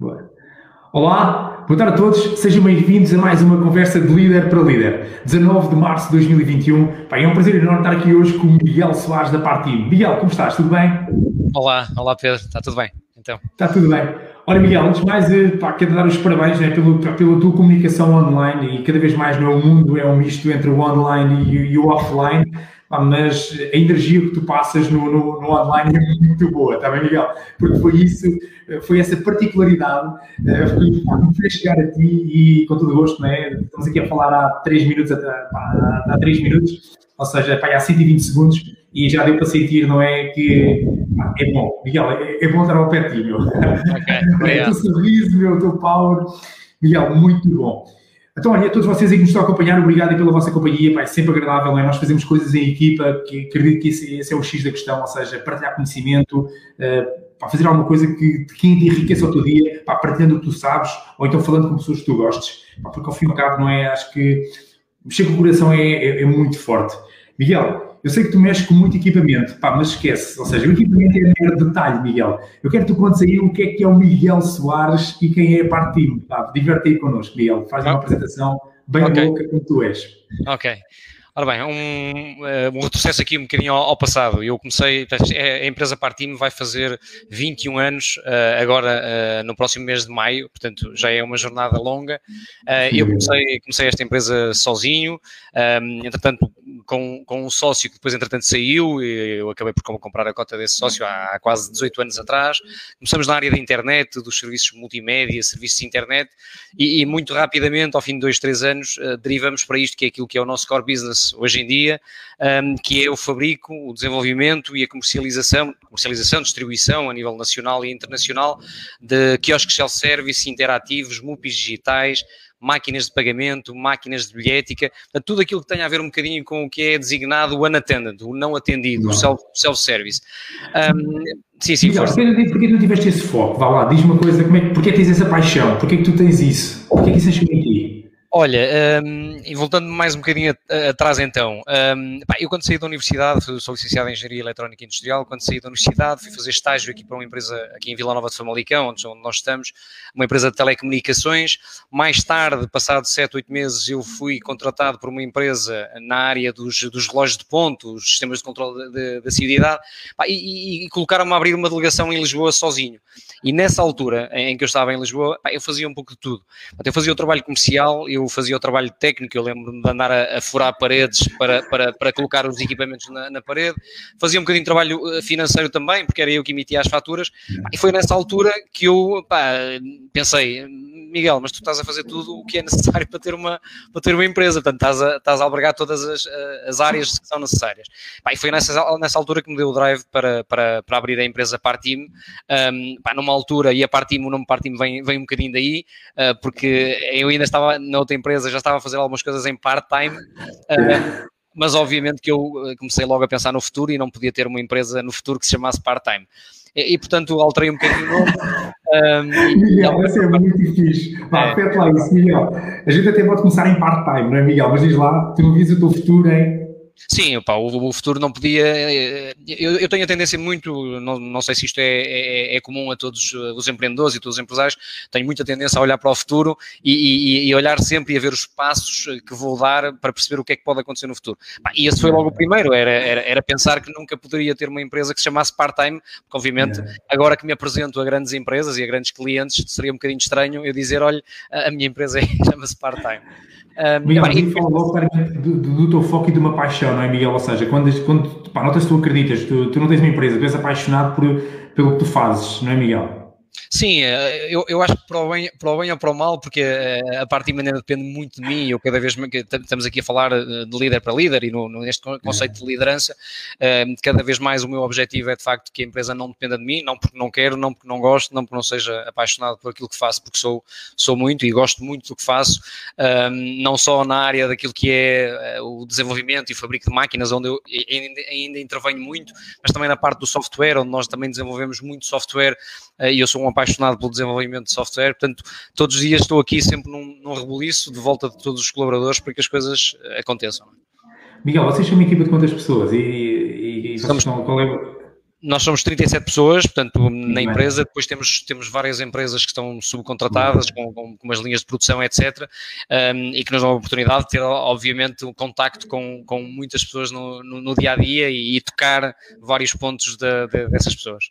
Boa. Olá, boa tarde a todos, sejam bem-vindos a mais uma conversa de líder para líder. 19 de março de 2021. Pá, é um prazer enorme estar aqui hoje com o Miguel Soares da Partim. Miguel, como estás? Tudo bem? Olá, olá Pedro, está tudo bem? Então. Está tudo bem. Olha, Miguel, antes de mais, eh, pá, quero dar os parabéns né, pelo, pela tua comunicação online e cada vez mais no mundo é um misto entre o online e, e o offline mas a energia que tu passas no, no, no, online é muito boa, está bem, Miguel? Porque foi isso, foi essa particularidade que me fez chegar a ti e com todo o gosto, não é? Estamos aqui a falar há 3 minutos, há, há 3 minutos, ou seja, pá, há 120 segundos e já deu para sentir, não é? Que pá, é bom, Miguel, é, é, bom estar ao pé de ti, meu. Okay, o teu sorriso, meu, o teu power, Miguel, muito bom. Então, olha, a todos vocês aí que nos estão a acompanhar, obrigado pela vossa companhia, pá, é sempre agradável, é? nós fazemos coisas em equipa, que acredito que esse, esse, é o X da questão, ou seja, partilhar conhecimento, uh, fazer alguma coisa que, que te enriqueça o teu dia, pá, partilhando o que tu sabes, ou então falando com pessoas que tu gostes, pá, porque ao fim e ao cabo, não é, acho que mexer com o coração é, é, é muito forte. Miguel, eu sei que tu mexes com muito equipamento, pá, mas esquece. Ou seja, o equipamento é mero detalhe, Miguel. Eu quero que tu contes aí o que é que é o Miguel Soares e quem é a parte time. Pá, diverte aí connosco, Miguel. Faz uma apresentação bem okay. louca como tu és. Ok. Ora bem, um, eh, um retrocesso aqui um bocadinho ao, ao passado. Eu comecei, a empresa Partime vai fazer 21 anos uh, agora uh, no próximo mês de maio, portanto já é uma jornada longa. Uh, eu comecei, comecei esta empresa sozinho, um, entretanto com, com um sócio que depois entretanto saiu, eu acabei por comprar a cota desse sócio há, há quase 18 anos atrás. Começamos na área da internet, dos serviços multimédia, serviços de internet e, e muito rapidamente, ao fim de dois, três anos, derivamos para isto que é aquilo que é o nosso core business hoje em dia, um, que é o fabrico, o desenvolvimento e a comercialização, comercialização, distribuição a nível nacional e internacional de quiosques self-service, interativos, MUPIs digitais, máquinas de pagamento, máquinas de bilhética, tudo aquilo que tenha a ver um bocadinho com o que é designado o unattended, o não atendido, não. o self-service. Um, sim, sim, Miguel, porquê, porquê tu tiveste esse foco? Vá lá, diz uma coisa, como é, porquê tens essa paixão? Porquê que tu tens isso? Porquê que isso ti? Olha, um, e voltando mais um bocadinho atrás então, um, pá, eu quando saí da universidade, sou licenciado em Engenharia Eletrónica Industrial, quando saí da universidade fui fazer estágio aqui para uma empresa aqui em Vila Nova de Famalicão, onde, onde nós estamos, uma empresa de telecomunicações. Mais tarde, passado 7, 8 meses, eu fui contratado por uma empresa na área dos, dos relógios de ponto, os sistemas de controle da cidade, e, e, e colocaram-me a abrir uma delegação em Lisboa sozinho. E nessa altura em que eu estava em Lisboa, pá, eu fazia um pouco de tudo. Eu fazia o trabalho comercial, eu fazia o trabalho técnico, eu lembro-me de andar a, a, furar paredes para, para, para colocar os equipamentos na, na, parede, fazia um bocadinho de trabalho eh, financeiro também, porque era eu que emitia as faturas, e foi nessa altura que eu pá, pensei, Miguel, mas tu estás a fazer tudo o que é necessário para ter uma, para ter uma empresa, portanto estás a, estás a albergar todas as, eh, as áreas que são necessárias. Pá, e foi nessa, nessa altura que me deu o drive para, para, para abrir a empresa Partim, um, numa altura, e a Partim, o nome Partim vem, vem um bocadinho daí, uh, porque eu ainda estava na outra empresa, já estava a fazer algumas coisas em part-time, uh, mas obviamente que eu comecei logo a pensar no futuro e não podia ter uma empresa no futuro que se chamasse part-time. E, e, portanto alterei um bocadinho o nome um, Miguel, esse é muito fixe. Vá, é. lá isso, Miguel. A gente até pode começar em part-time, não é, Miguel? Mas diz lá, tu não o teu futuro em Sim, opa, o, o, futuro não podia. Eh, eu, eu, tenho a tendência muito, não, não sei se isto é, é, é, comum a todos os empreendedores e todos os empresários, tenho muita tendência a olhar para o futuro e, e, e, olhar sempre e a ver os passos que vou dar para perceber o que é que pode acontecer no futuro. E esse foi logo o primeiro, era, era, era pensar que nunca poderia ter uma empresa que se chamasse part-time, porque obviamente agora que me apresento a grandes empresas e a grandes clientes, seria um bocadinho estranho eu dizer, olha, a minha empresa chama-se part-time. Um, Miguel, fala logo do, do, teu foco e de uma paixão, não é, Miguel? Ou seja, quando, quando pá, notas tu acreditas, tu, tu não tens uma empresa, tu és apaixonado por, pelo que tu fazes, não é, Miguel? Sim, eh, eu, eu acho que para o, bem, para o bem ou para o mal, porque eh, a parte maneira depende muito de mim. Eu cada vez estamos aqui a falar eh, de líder para líder e no, neste conceito de liderança, cada vez mais o meu objetivo é de facto que a empresa não dependa de mim, não porque não quero, não porque não gosto, não porque não seja apaixonado por aquilo que faço, porque sou, sou muito e gosto muito do que faço, não só na área daquilo que é o desenvolvimento e fabrico de máquinas, onde eu ainda, ainda intervenho muito, mas também na parte do software, onde nós também desenvolvemos muito software e eu sou um apaixonado pelo desenvolvimento de software, portanto, todos os dias estou aqui sempre num, num rebuliço de volta de todos os colaboradores para que as coisas aconteçam. Miguel, vocês são uma equipa de quantas pessoas? E, e, e Somos... qual é nós somos 37 pessoas, portanto, na empresa, depois temos, temos várias empresas que estão subcontratadas, com, com, com umas linhas de produção, etc., um, e que nos dão a oportunidade de ter, obviamente, um contacto com, com muitas pessoas no, no, no dia a dia e, e tocar vários pontos de, de, dessas pessoas.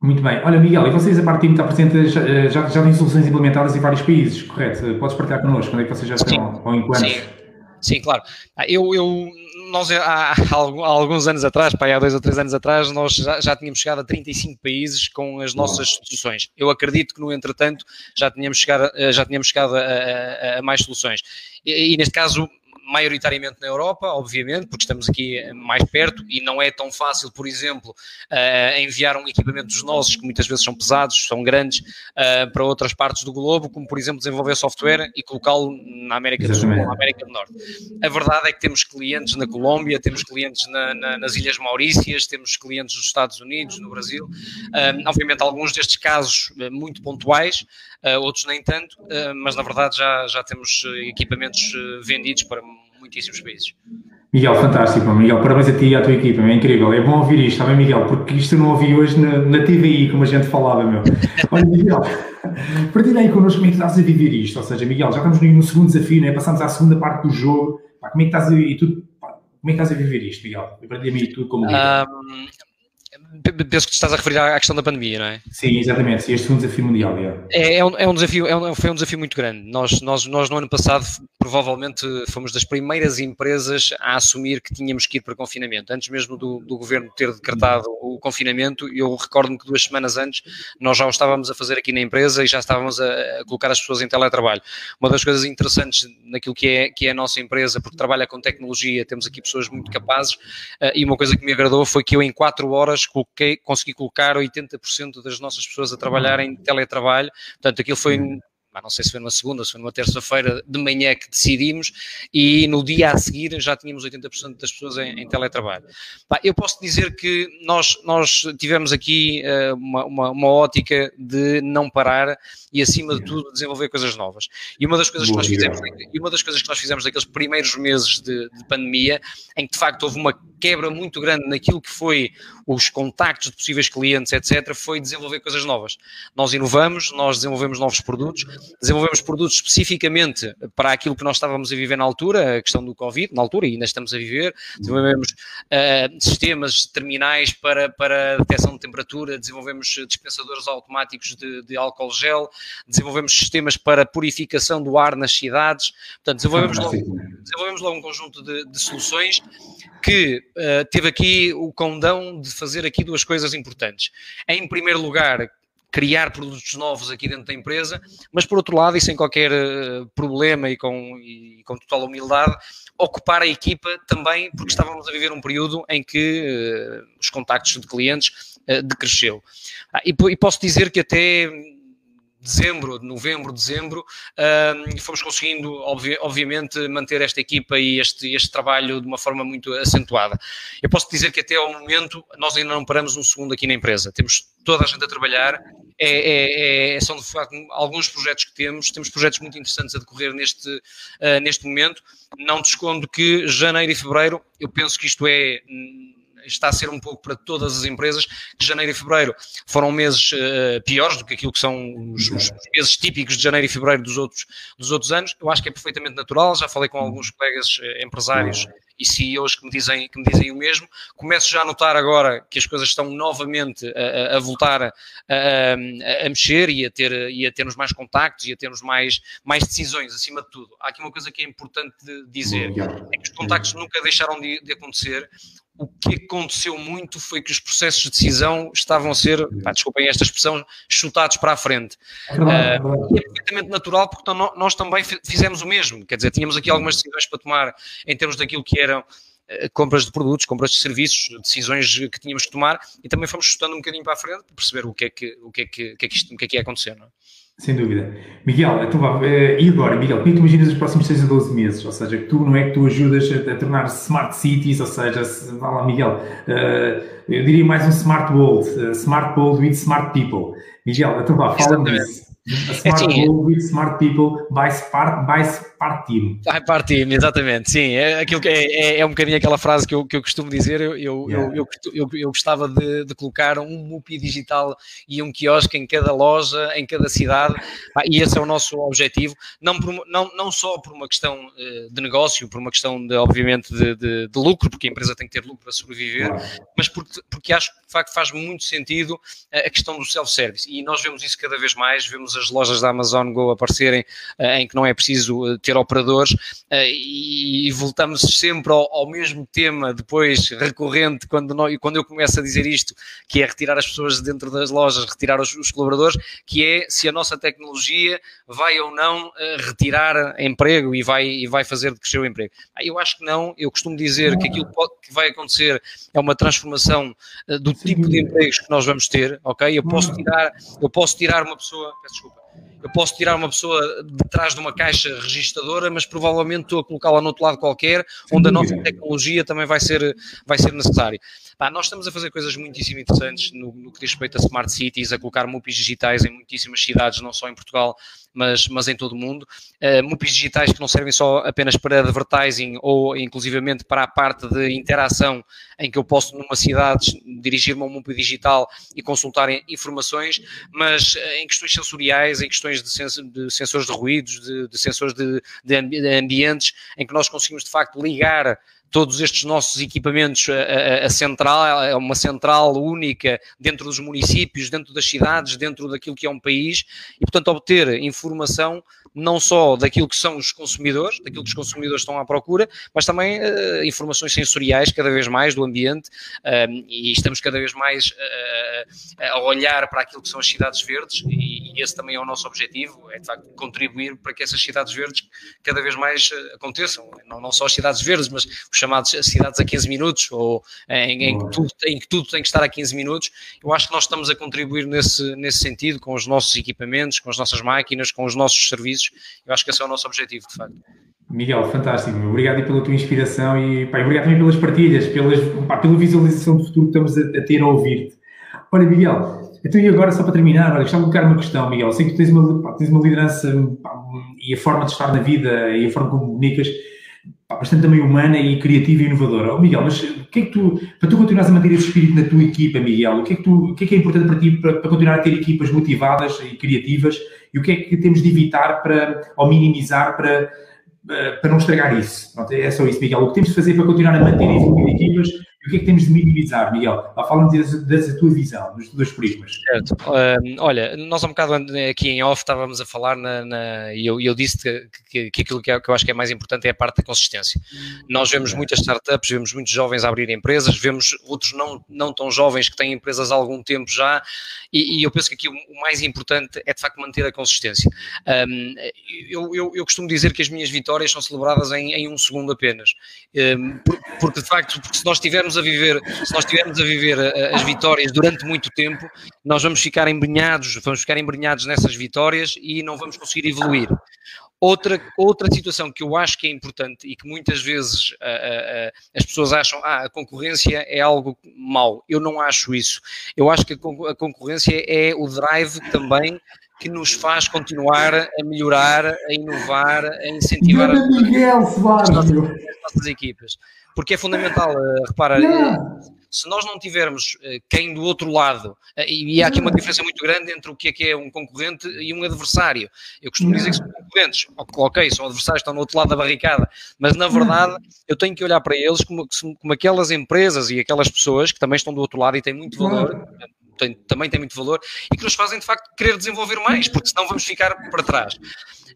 Muito bem. Olha, Miguel, e vocês, a parte do time está presente, já, já, já têm soluções implementadas em vários países, correto? Podes partilhar connosco, quando é que vocês já estão, ou em quantos? Sim. Sim, claro. Ah, eu, eu, nós há, alguns anos atrás, para há dois ou três anos atrás, nós já, já, tínhamos chegado a 35 países com as nossas soluções. Eu acredito que, no entretanto, já tínhamos chegado, já tínhamos chegado a, a, a mais soluções. E, e, neste caso, maioritariamente na Europa, obviamente, porque estamos aqui mais perto e não é tão fácil, por exemplo, uh, enviar um equipamento dos nossos, que muitas vezes são pesados, são grandes, uh, para outras partes do globo, como por exemplo desenvolver software e colocá-lo na América do Sul na América do Norte. A verdade é que temos clientes na Colômbia, temos clientes na, na, nas Ilhas Maurícias, temos clientes nos Estados Unidos, no Brasil. Uh, obviamente, alguns destes casos muito pontuais, outros nem tanto, mas na verdade já, já temos equipamentos vendidos para muitíssimos países. Miguel, fantástico, Miguel, parabéns a ti e à tua equipa, é incrível, é bom ouvir isto, está bem, Miguel, porque isto eu não ouvi hoje na, na TVI, como a gente falava, meu. Olha, Miguel, partilha aí connosco como é que estás a viver isto, ou seja, Miguel, já estamos no segundo desafio, né? passamos à segunda parte do jogo, pá, como é que estás a, e tu, pá, como é que estás a viver isto, Miguel? Partilha-me tudo como um, penso que estás a referir à questão da pandemia, não é? Sim, exatamente. Sim, este foi um desafio mundial. É, é, um, é um desafio, é um, foi um desafio muito grande. Nós, nós, nós, no ano passado, provavelmente fomos das primeiras empresas a assumir que tínhamos que ir para confinamento. Antes mesmo do, do governo ter decretado o confinamento, eu recordo-me que duas semanas antes nós já o estávamos a fazer aqui na empresa e já estávamos a, a colocar as pessoas em teletrabalho. Uma das coisas interessantes naquilo que é, que é a nossa empresa, porque trabalha com tecnologia, temos aqui pessoas muito capazes, uh, e uma coisa que me agradou foi que eu, em quatro horas, coloquei, consegui colocar 80% das nossas pessoas a trabalhar em teletrabalho. Portanto, aquilo foi não sei se foi numa segunda, se foi numa terça-feira de manhã que decidimos e no dia a seguir já tínhamos 80% das pessoas em, em teletrabalho. eu posso dizer que nós, nós tivemos aqui uh, uma, uma, uma, ótica de não parar e acima de tudo desenvolver coisas novas. E uma das coisas que nós fizemos, e uma das coisas que nós fizemos naqueles primeiros meses de, de pandemia, em que de facto houve uma quebra muito grande naquilo que foi os contactos de possíveis clientes, etc., foi desenvolver coisas novas. Nós inovamos, nós desenvolvemos novos produtos, desenvolvemos produtos especificamente para aquilo que nós estávamos a viver na altura, a questão do Covid, na altura, e ainda estamos a viver, desenvolvemos uh, sistemas terminais para, para detecção de temperatura, desenvolvemos dispensadores automáticos de, de álcool gel, desenvolvemos sistemas para purificação do ar nas cidades, portanto, desenvolvemos logo, desenvolvemos logo um conjunto de, de soluções que uh, teve aqui o condão de fazer aqui duas coisas importantes. Em primeiro lugar, criar produtos novos aqui dentro da empresa, mas por outro lado, e sem qualquer uh, problema e com, e com total humildade, ocupar a equipa também, porque estávamos a viver um período em que uh, os contactos de clientes uh, decresceu. Ah, e, e, posso dizer que até dezembro, novembro, dezembro, uh, fomos conseguindo, obvi obviamente, manter esta equipa e este, este trabalho de uma forma muito acentuada. Eu posso dizer que até ao momento nós ainda não paramos um segundo aqui na empresa. Temos toda a gente a trabalhar, é, é, é, são de facto alguns projetos que temos, temos projetos muito interessantes a decorrer neste, uh, neste momento. Não te escondo que janeiro e fevereiro, eu penso que isto é está a ser um pouco para todas as empresas, que janeiro e fevereiro foram meses uh, piores do que aquilo que são os, os, meses típicos de janeiro e fevereiro dos outros, dos outros anos. Eu acho que é perfeitamente natural, já falei com alguns colegas uh, empresários e CEOs que me, dizem, que me dizem o mesmo. Começo já a notar agora que as coisas estão novamente a, a voltar a, a, a, mexer e a, ter, e a termos mais contactos e a termos mais, mais decisões, acima de tudo. Há aqui uma coisa que é importante dizer, é que os contactos nunca deixaram de, de acontecer o que aconteceu muito foi que os processos de decisão estavam a ser, pá, desculpem esta expressão, chutados para a frente. É, uh, é perfeitamente natural porque nós também fizemos o mesmo. Quer dizer, tínhamos aqui algumas decisões para tomar em termos daquilo que eram uh, compras de produtos, compras de serviços, decisões que tínhamos que tomar e também fomos chutando um bocadinho para a frente para perceber o que é que, o que, é que, o que, é que, isto, o que, é que ia acontecer. Não é? Sem dúvida. Miguel, então vá, eh, e agora, Miguel, como é que tu imaginas os próximos 6 a 12 meses? Ou seja, que tu não é que tu ajudas a, a tornar smart cities, ou seja, se, vá lá, Miguel, uh, eu diria mais um smart world, uh, smart world with smart people. Miguel, então vá, fala-me disso. A smart é, sim, with smart people by smart, by smart team. By team, exatamente, sim. É, aquilo que é, é, é, um bocadinho aquela frase que eu, que eu costumo dizer. Eu, eu, yeah. eu, eu, eu, gostava de, de, colocar um MUPI digital e um quiosque em cada loja, em cada cidade, e esse é o nosso objetivo. Não, por, não, não só por uma questão eh, de negócio, por uma questão, de, obviamente, de, de, de lucro, porque a empresa tem que ter lucro para sobreviver, mas porque, porque acho que de facto faz muito sentido a questão do self-service. E nós vemos isso cada vez mais, vemos as lojas da Amazon Go aparecerem eh, em que não é preciso eh, ter operadores eh, e voltamos sempre ao, ao mesmo tema depois recorrente quando, nós, quando eu começo a dizer isto, que é retirar as pessoas de dentro das lojas, retirar os, os colaboradores, que é se a nossa tecnologia vai ou não retirar emprego e vai, e vai fazer crescer o emprego. Eu acho que não, eu costumo dizer que aquilo que vai acontecer é uma transformação do tipo de empregos que nós vamos ter, ok? Eu posso tirar, eu posso tirar uma pessoa, peço desculpa, eu posso tirar uma pessoa de trás de uma caixa registradora, mas provavelmente estou a colocá-la no outro lado qualquer, onde a nossa tecnologia também vai ser, vai ser necessária. Pá, nós estamos a fazer coisas muitíssimo interessantes no, no, que diz respeito a smart cities, a colocar MUPIs digitais em muitíssimas cidades, não só em Portugal, mas, mas em todo o mundo. Uh, MUPIs digitais que não servem só apenas para advertising ou inclusivamente para a parte de interação, em que eu posso numa cidade dirigir-me a um MUPI digital e consultar informações, mas uh, em questões sensoriais, em questões de, sens de sensores de ruídos, de, de sensores de, de ambientes, em que nós conseguimos de facto ligar todos estes nossos equipamentos, a, a, central, é uma central única dentro dos municípios, dentro das cidades, dentro daquilo que é um país, e portanto obter informação não só daquilo que são os consumidores, daquilo que os consumidores estão à procura, mas também uh, informações sensoriais cada vez mais do ambiente uh, e estamos cada vez mais uh, a olhar para aquilo que são as cidades verdes e, e, esse também é o nosso objetivo, é de facto contribuir para que essas cidades verdes cada vez mais aconteçam, não, não só as cidades verdes, mas os chamados cidades a 15 minutos ou em, em, que tudo, em que tudo tem que estar a 15 minutos, eu acho que nós estamos a contribuir nesse, nesse sentido com os nossos equipamentos, com as nossas máquinas, com os nossos serviços eu acho que esse é o nosso objetivo, de facto. Miguel, fantástico. Obrigado pela tua inspiração e pá, obrigado também pelas partilhas, pelas, pá, pela visualização do futuro que estamos a, a ter a ouvir-te. Olha, Miguel, então e agora só para terminar, olha, gostava de colocar uma questão, Miguel. Sei que tens uma, pá, tens uma liderança pá, e a forma de estar na vida e a forma como comunicas bastante também humana e criativa e inovadora. Oh, Miguel, mas o que é que tu, para tu continuares a manter esse espírito na tua equipa, Miguel, o que é que, tu, o que, é, que é importante para ti para, para, continuar a ter equipas motivadas e criativas e o que é que temos de evitar para, ou minimizar para, eh, para não estragar isso? Pronto, é só isso, Miguel. O que temos de fazer para continuar a manter e o que é que temos de minimizar, Miguel? Fala-nos da tua visão, dos dois prismas. Certo. Uh, olha, nós há um bocado aqui em off estávamos a falar na, na, e eu, eu disse que, que, que aquilo que, é, que, eu acho que é mais importante é a parte da consistência. Nós vemos muitas startups, vemos muitos jovens a abrir empresas, vemos outros não, não tão jovens que têm empresas há algum tempo já, e, e eu penso que aqui o, o, mais importante é de facto manter a consistência. Um, eu, eu, eu, costumo dizer que as minhas vitórias são celebradas em, em um segundo apenas, um, porque de facto, porque se nós tivermos a viver, se nós estivermos a viver eh, as vitórias durante muito tempo, nós vamos ficar embrenhados, vamos ficar embrenhados nessas vitórias e não vamos conseguir evoluir. Outra, outra situação que eu acho que é importante e que muitas vezes uh, uh, as pessoas acham ah, a concorrência é algo mau. Eu não acho isso. Eu acho que a, concorrência é o drive também que nos faz continuar a melhorar, a inovar, a incentivar as, nossas, as nossas equipas porque é fundamental, uh, repara, uh, se nós não tivermos uh, quem do outro lado, e, há aqui uma diferença muito grande entre o que é que é um concorrente e um adversário. Eu costumo dizer que são concorrentes, ok, são adversários, estão no outro lado da barricada, mas na verdade eu tenho que olhar para eles como, como aquelas empresas e aquelas pessoas que também estão do outro lado e têm muito valor, tem, também têm muito valor e que nos fazem de facto querer desenvolver mais, porque senão vamos ficar para trás.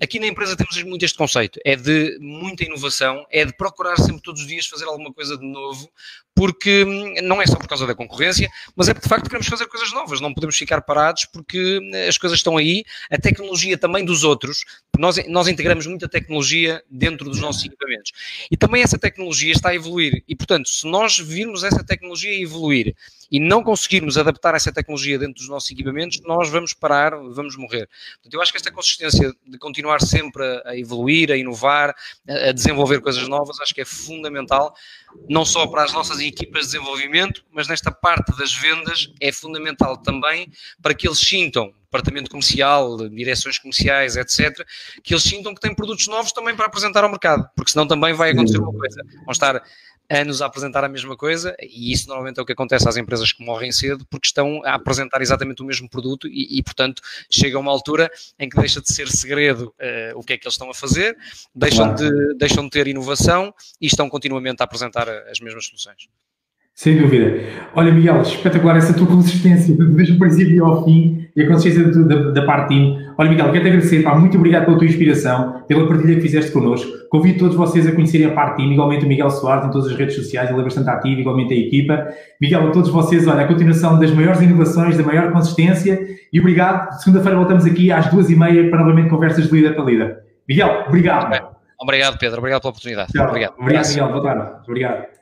Aqui na empresa temos muito este conceito, é de muita inovação, é de procurar sempre todos os dias fazer alguma coisa de novo, porque hum, não é só por causa da concorrência, mas é porque de facto queremos fazer coisas novas, não podemos ficar parados porque hum, as coisas estão aí, a tecnologia também dos outros, nós, nós integramos muita tecnologia dentro dos nossos equipamentos. E também essa tecnologia está a evoluir, e portanto, se nós virmos essa tecnologia evoluir e não conseguirmos adaptar essa tecnologia dentro dos nossos equipamentos, nós vamos parar, vamos morrer. Portanto, eu acho que esta consistência de continuar sempre a, evoluir, a inovar, a, desenvolver coisas novas, acho que é fundamental, não só para as nossas equipas de desenvolvimento, mas nesta parte das vendas é fundamental também para que eles sintam, departamento comercial, direções comerciais, etc., que eles sintam que têm produtos novos também para apresentar ao mercado, porque senão também vai acontecer uma coisa, vão estar anos a apresentar a mesma coisa, e isso normalmente é o que acontece às empresas que morrem cedo, porque estão a apresentar exatamente o mesmo produto e, e portanto, chega uma altura em que deixa de ser segredo uh, o que é que eles estão a fazer, deixam, de, deixam de ter inovação e estão continuamente a apresentar as mesmas soluções. Sem dúvida. Olha, Miguel, espetacular essa tua consistência, desde o princípio ao fim e a consistência da, da parte team. Olha, Miguel, quero-te agradecer, pá, muito obrigado pela tua inspiração, pela partilha que fizeste connosco. Convido todos vocês a conhecerem a parte team, igualmente o Miguel Soares em todas as redes sociais, ele é bastante ativo, igualmente a equipa. Miguel, a todos vocês, olha, a continuação das maiores inovações, da maior consistência e obrigado. Segunda-feira voltamos aqui às duas e meia para novamente conversas de líder para líder. Miguel, obrigado. Obrigado, Pedro. Obrigado pela oportunidade. Tchau. Obrigado. Obrigado, Miguel. Boa tarde. Obrigado.